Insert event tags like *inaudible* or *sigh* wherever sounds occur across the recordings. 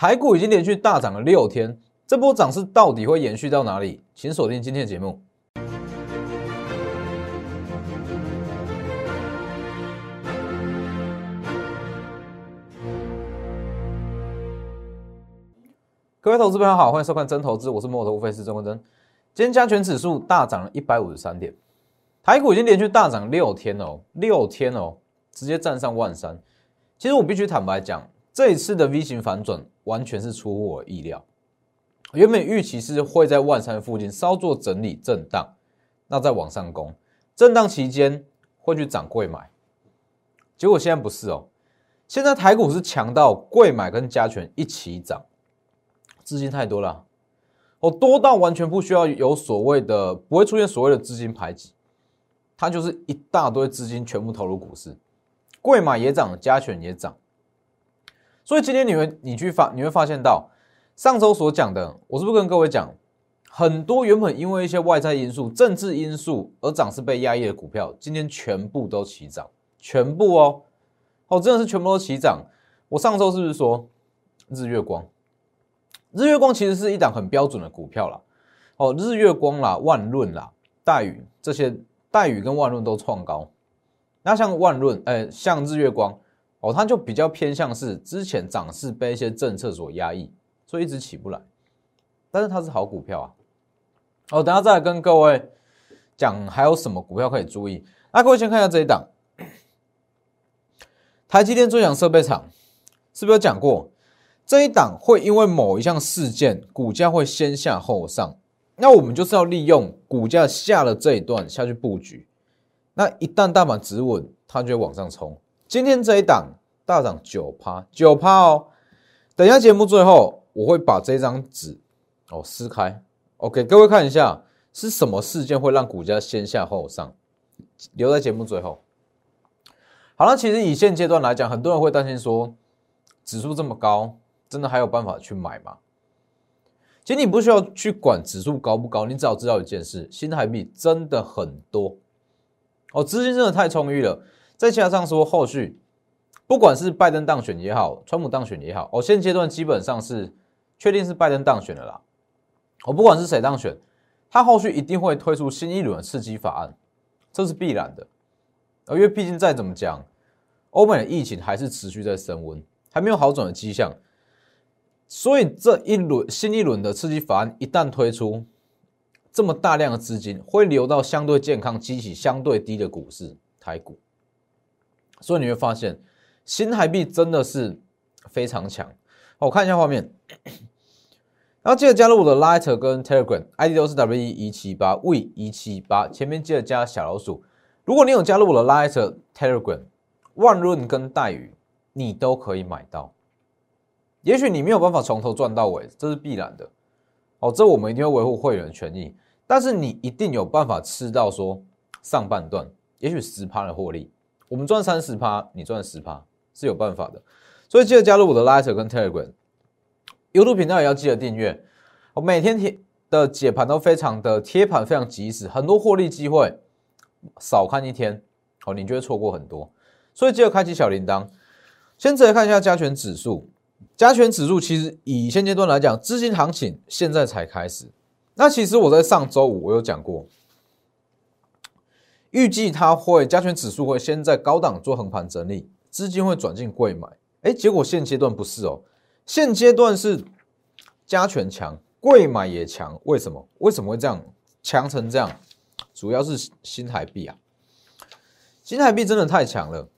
台股已经连续大涨了六天，这波涨势到底会延续到哪里？请锁定今天的节目。各位投资朋友好，欢迎收看真投资，我是摩头分析师郑文真。今天加权指数大涨了一百五十三点，台股已经连续大涨六天哦，六天哦，直接站上万三。其实我必须坦白讲，这一次的 V 型反转完全是出乎我意料。原本预期是会在万三附近稍作整理震荡，那再往上攻，震荡期间会去涨贵买。结果现在不是哦，现在台股是强到贵买跟加权一起涨。资金太多了，哦，多到完全不需要有所谓的，不会出现所谓的资金排挤，它就是一大堆资金全部投入股市，贵买也涨，加权也涨，所以今天你会你去发你会发现到上周所讲的，我是不是跟各位讲，很多原本因为一些外在因素、政治因素而涨势被压抑的股票，今天全部都起涨，全部哦，哦，真的是全部都起涨。我上周是不是说日月光？日月光其实是一档很标准的股票啦。哦，日月光啦、万润啦、戴宇这些，戴宇跟万润都创高。那像万润，哎，像日月光，哦，它就比较偏向是之前涨势被一些政策所压抑，所以一直起不来。但是它是好股票啊。哦，等下再来跟各位讲还有什么股票可以注意。那各位先看一下这一档，台积电最强设备厂，是不是有讲过？这一档会因为某一项事件，股价会先下后上，那我们就是要利用股价下了这一段下去布局。那一旦大盘止稳，它就会往上冲。今天这一档大涨九趴，九趴哦。等一下节目最后，我会把这张纸哦撕开，OK，各位看一下是什么事件会让股价先下后上，留在节目最后。好了，其实以现阶段来讲，很多人会担心说指数这么高。真的还有办法去买吗？其实你不需要去管指数高不高，你只要知道一件事：新台币真的很多哦，资金真的太充裕了。再加上说后续，不管是拜登当选也好，川普当选也好，哦，现阶段基本上是确定是拜登当选了啦。我不管是谁当选，他后续一定会推出新一轮的刺激法案，这是必然的。因为毕竟再怎么讲，欧美的疫情还是持续在升温，还没有好转的迹象。所以这一轮新一轮的刺激法案一旦推出，这么大量的资金会流到相对健康、激起相对低的股市台股，所以你会发现新台币真的是非常强。我看一下画面，*coughs* 然后记得加入我的 Lighter 跟 Telegram，ID 都是 W 一七八 V 一七八，前面记得加小老鼠。如果你有加入我的 Lighter Telegram，万润跟待宇你都可以买到。也许你没有办法从头赚到尾，这是必然的。哦，这我们一定会维护会员权益。但是你一定有办法吃到说上半段，也许十趴的获利，我们赚三十趴，你赚十趴是有办法的。所以记得加入我的 Lighter 跟 Telegram，YouTube 频道也要记得订阅。我每天贴的解盘都非常的贴盘，非常及时，很多获利机会，少看一天，哦，你就会错过很多。所以记得开启小铃铛。先直接看一下加权指数。加权指数其实以现阶段来讲，资金行情现在才开始。那其实我在上周五我有讲过，预计它会加权指数会先在高档做横盘整理，资金会转进贵买。哎，结果现阶段不是哦，现阶段是加权强，贵买也强。为什么？为什么会这样强成这样？主要是新台币啊，新台币真的太强了。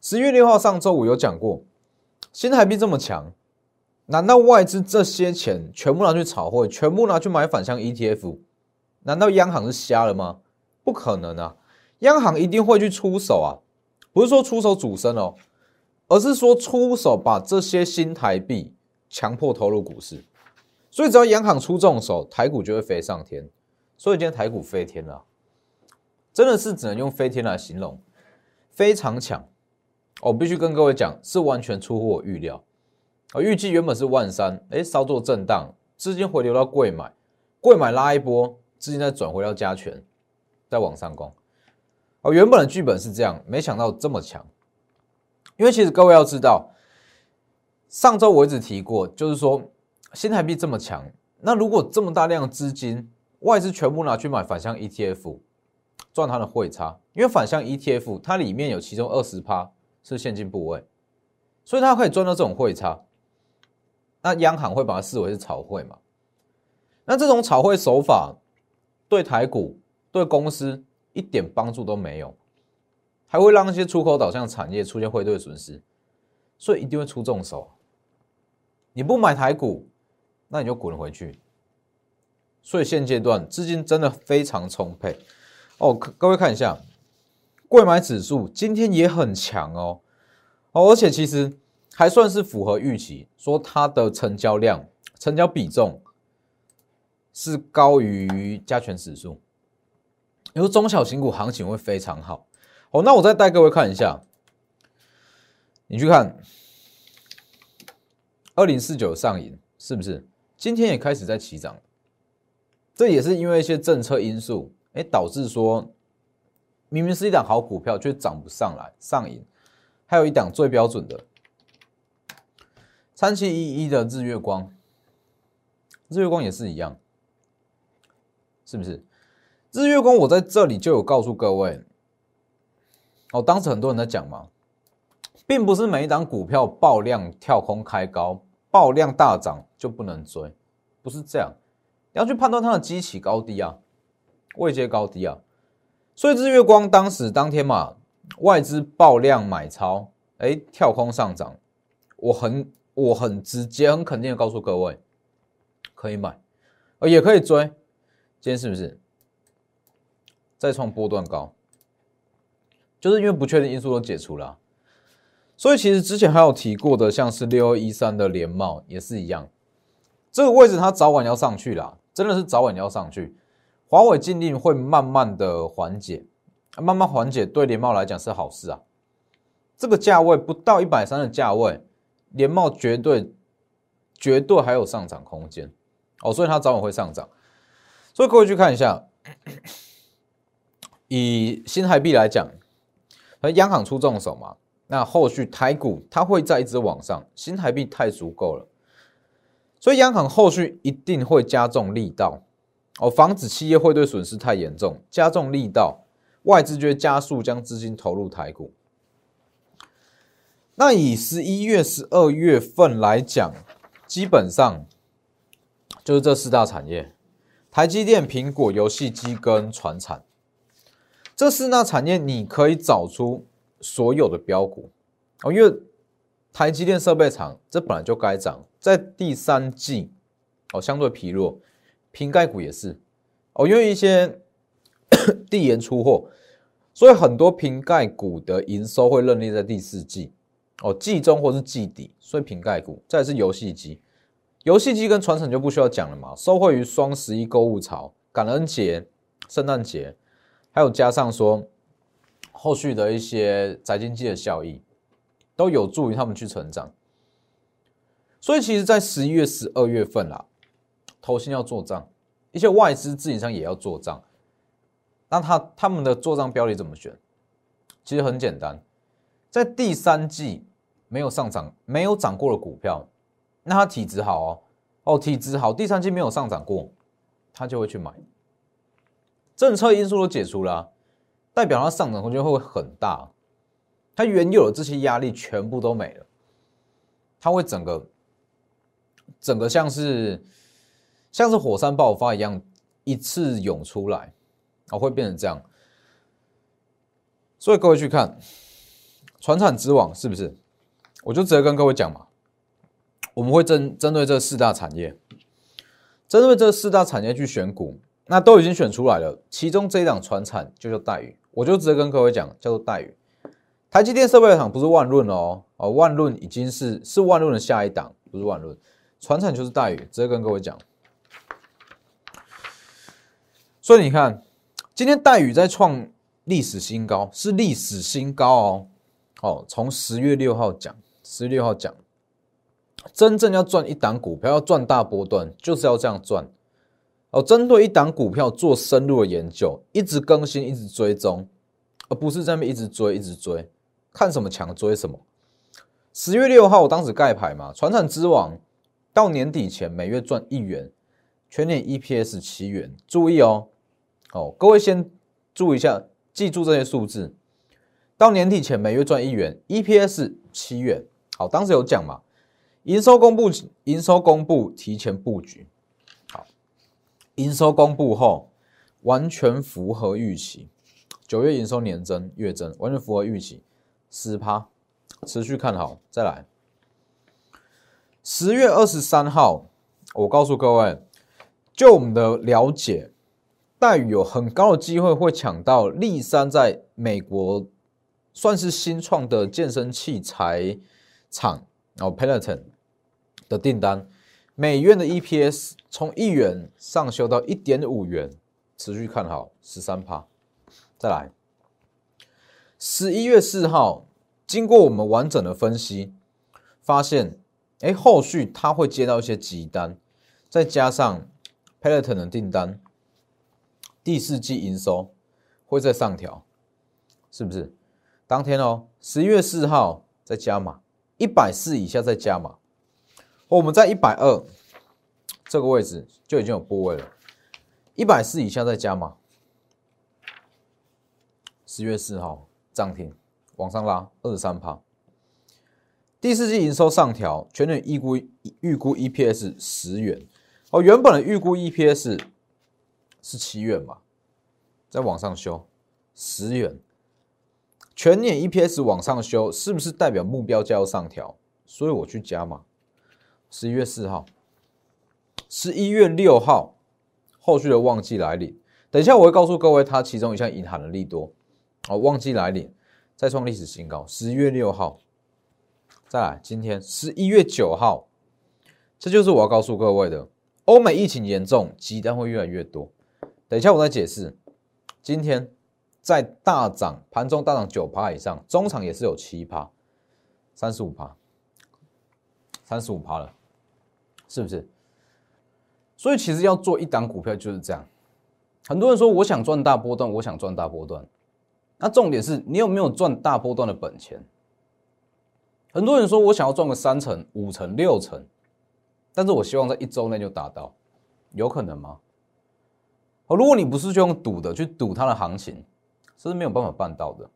十月六号上周五有讲过。新台币这么强，难道外资这些钱全部拿去炒汇，全部拿去买反向 ETF？难道央行是瞎了吗？不可能啊！央行一定会去出手啊！不是说出手主升哦，而是说出手把这些新台币强迫投入股市。所以只要央行出重手，台股就会飞上天。所以今天台股飞天了，真的是只能用飞天来形容，非常强。我必须跟各位讲，是完全出乎我预料。啊，预计原本是万三，哎，稍作震荡，资金回流到贵买，贵买拉一波，资金再转回到加权，再往上攻。哦，原本的剧本是这样，没想到这么强。因为其实各位要知道，上周我一直提过，就是说新台币这么强，那如果这么大量资金外资全部拿去买反向 ETF，赚它的汇差，因为反向 ETF 它里面有其中二十趴是现金部位，所以它可以赚到这种汇差。那央行会把它视为是炒汇嘛？那这种炒汇手法对台股、对公司一点帮助都没有，还会让那些出口导向产业出现汇兑损失，所以一定会出重手。你不买台股，那你就滚回去。所以现阶段资金真的非常充沛哦。各位看一下，贵买指数今天也很强哦哦，而且其实还算是符合预期，说它的成交量、成交比重是高于加权指数，你说中小型股行情会非常好哦。那我再带各位看一下，你去看。二零四九上影是不是？今天也开始在起涨，这也是因为一些政策因素，哎，导致说明明是一档好股票，却涨不上来。上影还有一档最标准的三七一一的日月光，日月光也是一样，是不是？日月光我在这里就有告诉各位，哦，当时很多人在讲嘛，并不是每一档股票爆量跳空开高。爆量大涨就不能追，不是这样，你要去判断它的基期高低啊，位阶高低啊。所以日月光当时当天嘛，外资爆量买超，哎，跳空上涨，我很我很直接很肯定的告诉各位，可以买，呃，也可以追。今天是不是再创波段高？就是因为不确定因素都解除了。所以其实之前还有提过的，像是六二一三的联茂也是一样，这个位置它早晚要上去啦，真的是早晚要上去。华为禁令会慢慢的缓解，慢慢缓解对联茂来讲是好事啊。这个价位不到一百三的价位，联茂绝对绝对还有上涨空间哦，所以它早晚会上涨。所以各位去看一下，以新台币来讲，和央行出重手嘛。那后续台股它会再一直往上，新台币太足够了，所以央行后续一定会加重力道哦，防止企业汇兑损失太严重，加重力道，外资就会加速将资金投入台股。那以十一月、十二月份来讲，基本上就是这四大产业：台积电、苹果、游戏机跟船产。这四大产业你可以找出。所有的标股。哦，因为台积电设备厂这本来就该涨，在第三季哦相对疲弱，瓶盖股也是。哦，因为一些 *coughs* 递延出货，所以很多瓶盖股的营收会认列在第四季。哦季中或是季底，所以瓶盖股再是游戏机，游戏机跟传承就不需要讲了嘛，受惠于双十一购物潮、感恩节、圣诞节，还有加上说。后续的一些宅经济的效益，都有助于他们去成长。所以，其实，在十一月、十二月份啦，投信要做账，一些外资自营商也要做账。那他他们的做账标的怎么选？其实很简单，在第三季没有上涨、没有涨过的股票，那它体质好哦，哦，体质好，第三季没有上涨过，他就会去买。政策因素都解除了。代表它上涨空间会很大，它原有的这些压力全部都没了，它会整个整个像是像是火山爆发一样一次涌出来，啊，会变成这样。所以各位去看，船产之网是不是？我就直接跟各位讲嘛，我们会针针对这四大产业，针对这四大产业去选股，那都已经选出来了，其中这一档船产就叫待遇。我就直接跟各位讲，叫做待遇。台积电设备厂不是万润哦，哦，万润已经是是万润的下一档，不是万润。船产就是待遇，直接跟各位讲。所以你看，今天待遇在创历史新高，是历史新高哦。哦，从十月六号讲，十月六号讲，真正要赚一档股票，要赚大波段，就是要这样赚。哦，针对一档股票做深入的研究，一直更新，一直追踪，而不是在那边一直追，一直追，看什么强追什么，十月六号我当时盖牌嘛，船产之王到年底前每月赚一元，全年 EPS 七元。注意哦，哦，各位先注意一下，记住这些数字。到年底前每月赚一元，EPS 七元。好，当时有讲嘛，营收公布，营收公布提前布局。营收公布后完全符合预期，九月营收年增月增，完全符合预期，十趴，持续看好。再来，十月二十三号，我告诉各位，就我们的了解，待遇有很高的机会会抢到立山在美国。算是新创的健身器材厂，然后 Peloton 的订单，每月的 EPS 从一元上修到一点五元，持续看好十三趴。再来，十一月四号，经过我们完整的分析，发现，哎，后续他会接到一些急单，再加上 Peloton 的订单，第四季营收会再上调，是不是？当天哦，十一月四号再加码一百四以下再加码，我们在一百二这个位置就已经有波位了，一百四以下再加码。十月四号涨停往上拉二十三趴，第四季营收上调，全年预估预估 EPS 十元哦，原本的预估 EPS 是七元嘛，再往上修十元。全年 EPS 往上修，是不是代表目标价要上调？所以我去加嘛。十一月四号，十一月六号，后续的旺季来临。等一下我会告诉各位，它其中一项隐含的利多。哦，旺季来临，再创历史新高。十一月六号，再来，今天十一月九号，这就是我要告诉各位的。欧美疫情严重，鸡单会越来越多。等一下我再解释。今天。在大涨盘中大涨九趴以上，中场也是有七趴，三十五趴，三十五趴了，是不是？所以其实要做一档股票就是这样。很多人说我想赚大波段，我想赚大波段，那重点是你有没有赚大波段的本钱？很多人说我想要赚个三成、五成、六成，但是我希望在一周内就达到，有可能吗？哦，如果你不是去用赌的，去赌它的行情。这是没有办法办到的，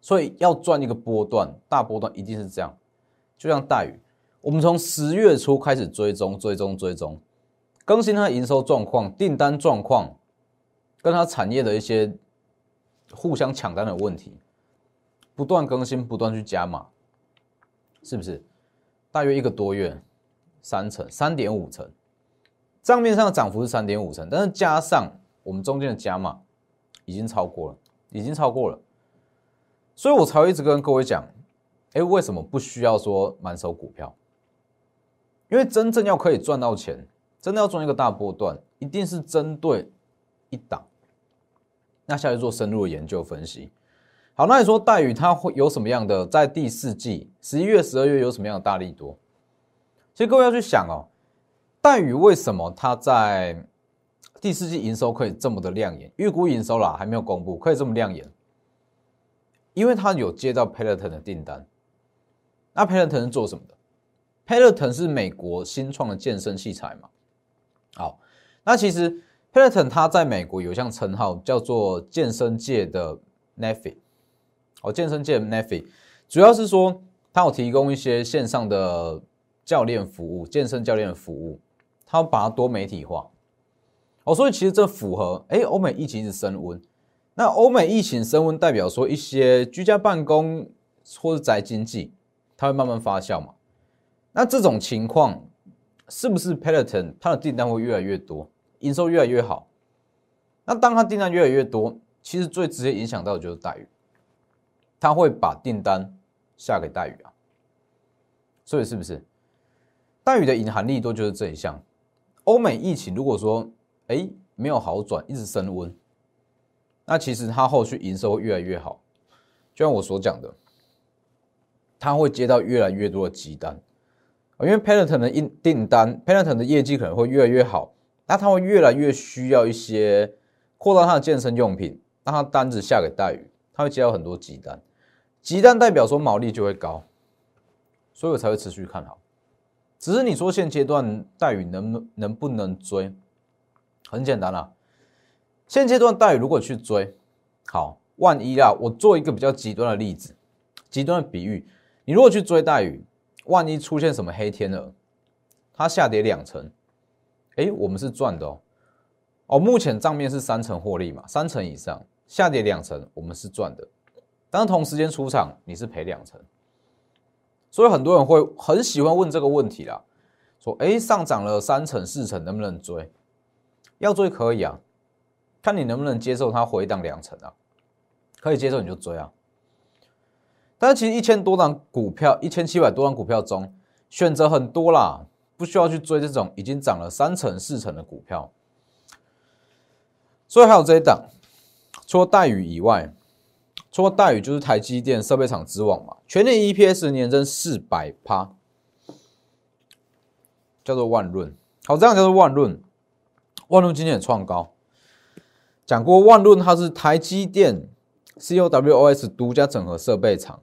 所以要赚一个波段，大波段一定是这样。就像大宇，我们从十月初开始追踪、追踪、追踪，更新它的营收状况、订单状况，跟它产业的一些互相抢单的问题，不断更新，不断去加码，是不是？大约一个多月，三成、三点五成，账面上的涨幅是三点五成，但是加上我们中间的加码。已经超过了，已经超过了，所以我才会一直跟各位讲，哎，为什么不需要说满手股票？因为真正要可以赚到钱，真的要赚一个大波段，一定是针对一档。那下去做深入的研究分析。好，那你说戴宇它会有什么样的在第四季十一月、十二月有什么样的大力多？其实各位要去想哦，戴宇为什么它在？第四季营收可以这么的亮眼，预估营收啦还没有公布，可以这么亮眼，因为他有接到 Peloton 的订单。那 Peloton 是做什么的？Peloton 是美国新创的健身器材嘛？好，那其实 Peloton 它在美国有项称号叫做健身界的 n e f i 哦，健身界 n e f i 主要是说它有提供一些线上的教练服务，健身教练的服务，它把它多媒体化。哦，所以其实这符合哎，欧美疫情是升温，那欧美疫情升温代表说一些居家办公或者宅经济，它会慢慢发酵嘛？那这种情况是不是 Peloton 它的订单会越来越多，营收越来越好？那当它订单越来越多，其实最直接影响到的就是待遇，他会把订单下给待遇啊，所以是不是待遇的隐含力多就是这一项？欧美疫情如果说哎，没有好转，一直升温。那其实它后续营收会越来越好，就像我所讲的，它会接到越来越多的急单，因为 Peloton 的订订单，Peloton 的业绩可能会越来越好，那它会越来越需要一些扩大它的健身用品，让它单子下给代宇，它会接到很多急单，急单代表说毛利就会高，所以我才会持续看好。只是你说现阶段待遇能能不能追？很简单啦，现阶段待遇如果去追，好，万一啊，我做一个比较极端的例子，极端的比喻，你如果去追待遇，万一出现什么黑天鹅，它下跌两成，哎，我们是赚的哦。哦，目前账面是三成获利嘛，三成以上下跌两成，我们是赚的。但是同时间出场，你是赔两成。所以很多人会很喜欢问这个问题啦，说：哎，上涨了三成四成，能不能追？要追可以啊，看你能不能接受它回档两成啊，可以接受你就追啊。但是其实一千多张股票，一千七百多张股票中，选择很多啦，不需要去追这种已经涨了三成四成的股票。所以还有这一档，除了待遇以外，除了待遇就是台积电设备厂之王嘛，全年 EPS 年增四百趴，叫做万润。好，这样叫做万润。万润今天也创高，讲过万润它是台积电 COWOS 独家整合设备厂，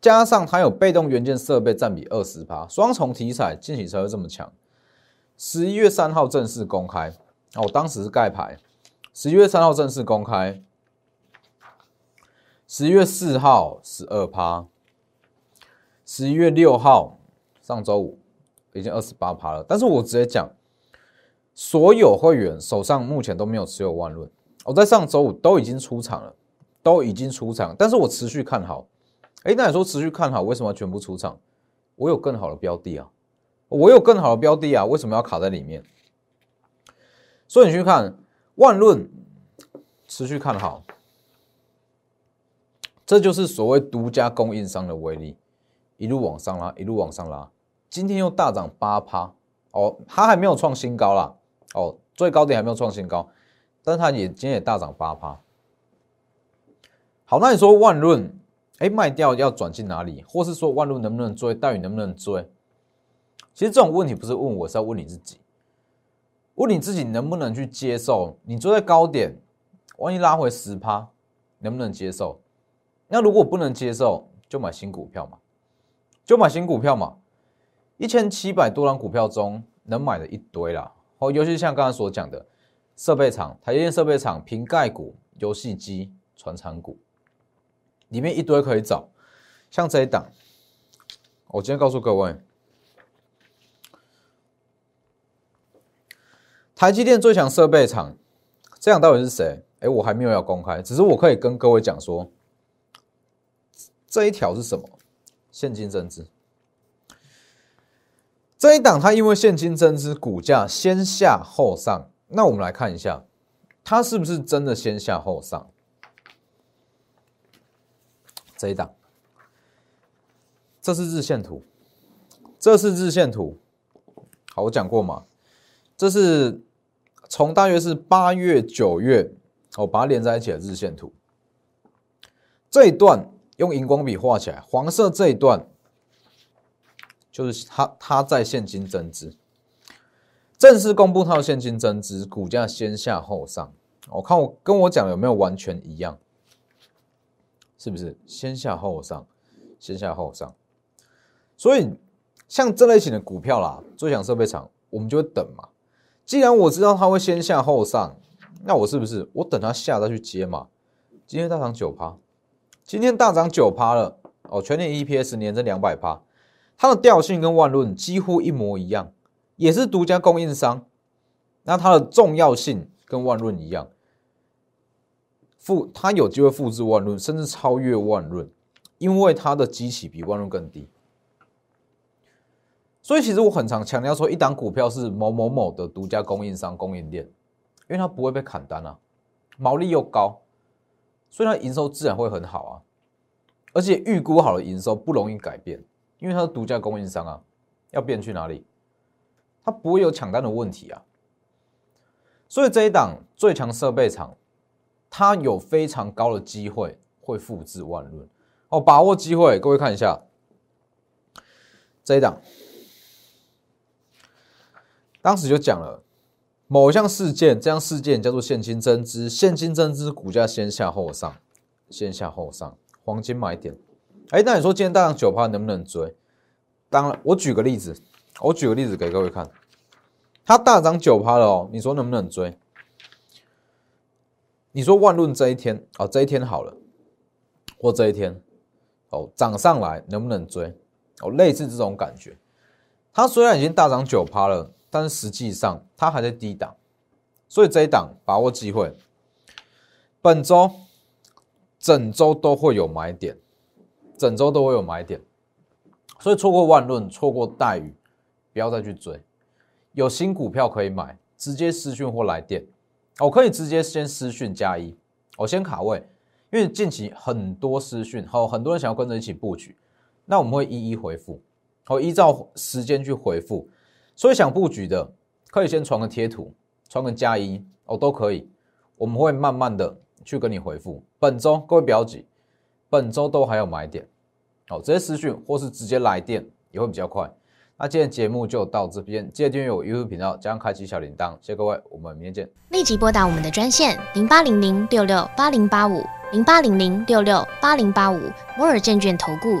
加上它有被动元件设备占比二十趴，双重题材，近期才会这么强。十一月三号正式公开，哦，当时是盖牌。十一月三号正式公开，十一月四号十二趴，十一月六号上周五已经二十八趴了。但是我直接讲，所有会员手上目前都没有持有万润，我在上周五都已经出场了，都已经出场。但是我持续看好。哎，那你说持续看好，为什么要全部出场？我有更好的标的啊，我有更好的标的啊，为什么要卡在里面？所以你去看。万润持续看好，这就是所谓独家供应商的威力，一路往上拉，一路往上拉，今天又大涨八趴哦，它还没有创新高啦，哦，最高点还没有创新高，但是它也今天也大涨八趴。好，那你说万润，哎，卖掉要转进哪里？或是说万路能不能追？待遇能不能追？其实这种问题不是问我，是要问你自己。问你自己能不能去接受？你坐在高点，万一拉回十趴，能不能接受？那如果不能接受，就买新股票嘛，就买新股票嘛。一千七百多张股票中，能买的一堆啦。哦，尤其像刚才所讲的设备厂、台电设备厂、瓶盖股、游戏机、船厂股，里面一堆可以找。像这一档，我今天告诉各位。台积电最强设备厂，这样到底是谁？哎，我还没有要公开，只是我可以跟各位讲说，这一条是什么？现金增资。这一档它因为现金增资，股价先下后上。那我们来看一下，它是不是真的先下后上？这一档，这是日线图，这是日线图。好，我讲过嘛，这是。从大约是八月、九月，我把它连在一起的日线图，这一段用荧光笔画起来，黄色这一段就是它，它在现金增资，正式公布它的现金增资，股价先下后上。我看我跟我讲有没有完全一样？是不是先下后上，先下后上？所以像这类型的股票啦，最强设备厂，我们就会等嘛。既然我知道它会先下后上，那我是不是我等它下再去接嘛？今天大涨九趴，今天大涨九趴了哦，全年 EPS 年增两百趴，它的调性跟万润几乎一模一样，也是独家供应商，那它的重要性跟万润一样，复它有机会复制万润，甚至超越万润，因为它的机器比万润更低。所以其实我很常强调说，一档股票是某某某的独家供应商供应链，因为它不会被砍单啊，毛利又高，所以它营收自然会很好啊，而且预估好的营收不容易改变，因为它是独家供应商啊，要变去哪里？它不会有抢单的问题啊。所以这一档最强设备厂，它有非常高的机会会复制万润哦，把握机会，各位看一下这一档。当时就讲了，某一项事件，这项事件叫做现金增资，现金增资股价先下后上，先下后上，黄金买点。哎，那你说今天大涨九趴能不能追？当然，我举个例子，我举个例子给各位看，它大涨九趴了哦，你说能不能追？你说万论这一天哦，这一天好了，或这一天哦涨上来能不能追？哦，类似这种感觉。它虽然已经大涨九趴了，但是实际上它还在低档，所以这一档把握机会。本周整周都会有买点，整周都会有买点，所以错过万润，错过待遇，不要再去追。有新股票可以买，直接私讯或来电。我可以直接先私讯加一，我先卡位，因为近期很多私讯，好，很多人想要跟着一起布局，那我们会一一回复，好，依照时间去回复，所以想布局的可以先传个贴图，传个加一，哦，都可以，我们会慢慢的去跟你回复。本周各位不要急，本周都还有买点，好，直接私讯或是直接来电也会比较快。那今天节目就到这边，记得订阅我 YouTube 频道，加上开启小铃铛，谢谢各位，我们明天见。立即拨打我们的专线零八零零六六八零八五零八零零六六八零八五摩尔证券投顾